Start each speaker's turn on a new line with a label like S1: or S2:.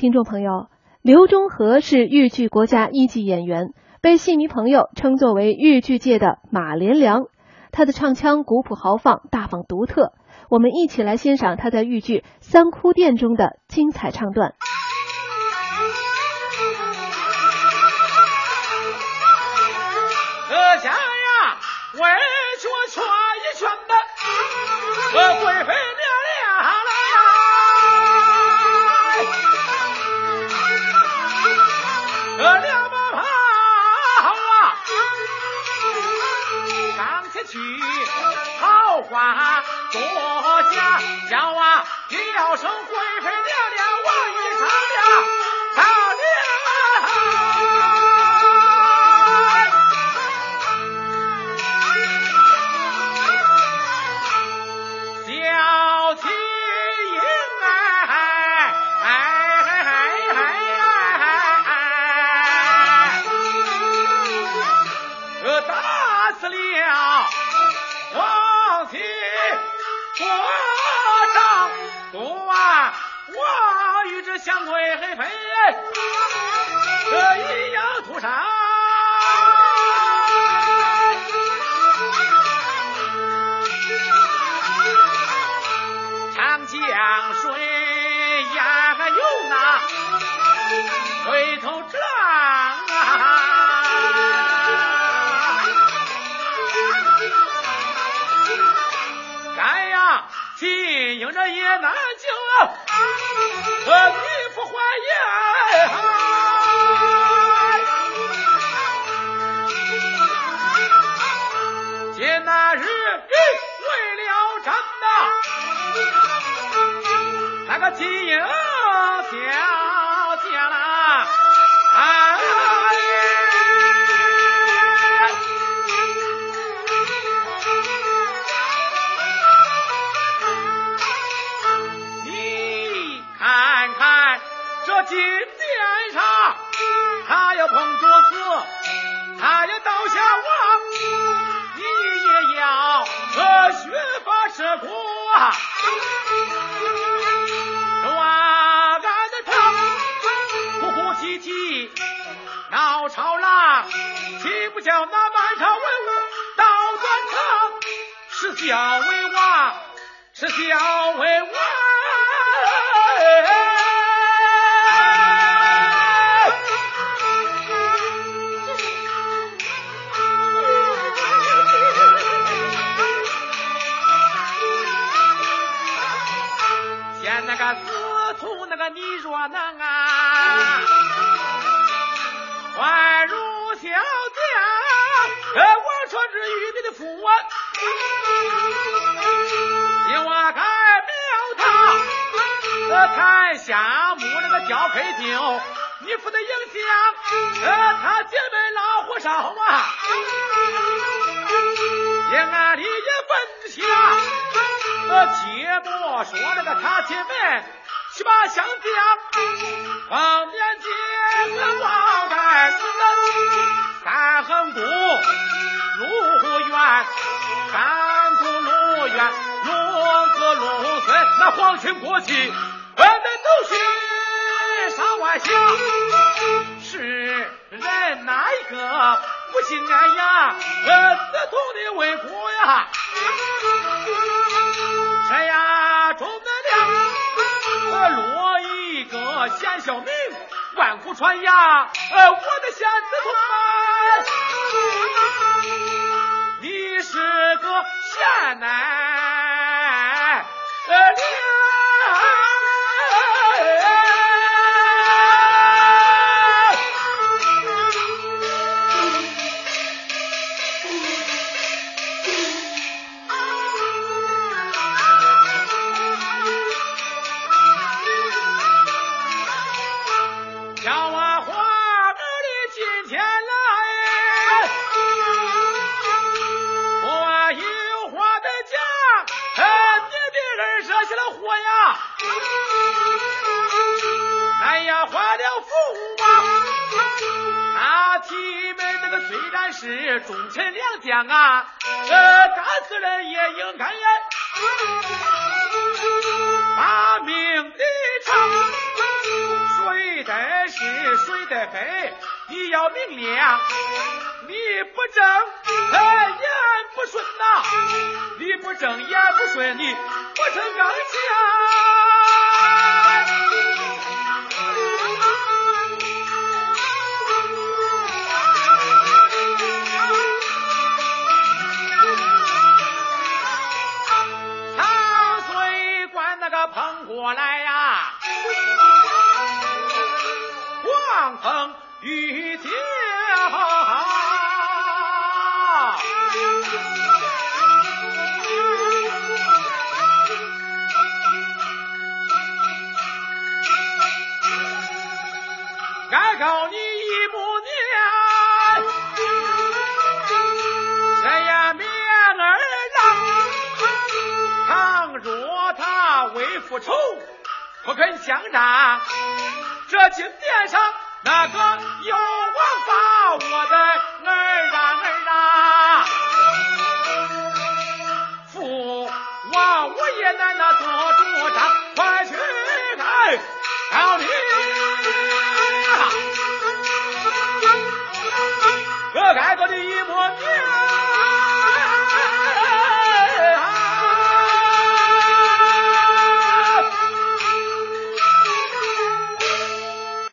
S1: 听众朋友，刘忠和是豫剧国家一级演员，被戏迷朋友称作为豫剧界的马连良。他的唱腔古朴豪放、大方独特。我们一起来欣赏他在豫剧《三哭殿》中的精彩唱段。
S2: 阁下呀，为我劝一劝的，呃，贵妃。去，好话多讲，叫啊，叫声贵妃娘娘我与这相贵妃这一样屠杀，长江水呀有那回头之浪啊！金英这也难救，和女夫怀言。今那日为了争那那个金英小金殿上，他要碰桌子，他要倒下王，你也要和血发吃苦啊！抓俺的他哭哭啼啼闹吵嚷，岂不叫那满朝文武倒转场？是小为王，是小为王。能啊，还如小将，王车之玉璧的符文，今晚该庙堂，台下木那个交配酒，你不得影响，呃，他姐妹老火烧啊，夜暗里也分下。我切莫说那个他姐妹七八相将，方便见个王太子，三横谷、路远、三谷路远、龙子龙孙，那皇亲国戚，我们都去上外下，是人哪一个不心安呀？呃，自同的为国呀！这呀，落一个贤孝名，万古传呀！呃，我的贤子孙你是个贤男，起了火呀！哎呀，坏了父啊！他提门这个虽然是忠臣良将啊，呃，干死人也应该呀，把命抵长。谁得是谁得非，你要明亮，你不正。正眼不顺，你不成刚强。长水关那个碰过来呀，狂风雨急。告你一母年，谁呀面儿郎？倘若他为复仇，不肯相战，这金殿上那个有王把我的儿啊。改革的一抹绿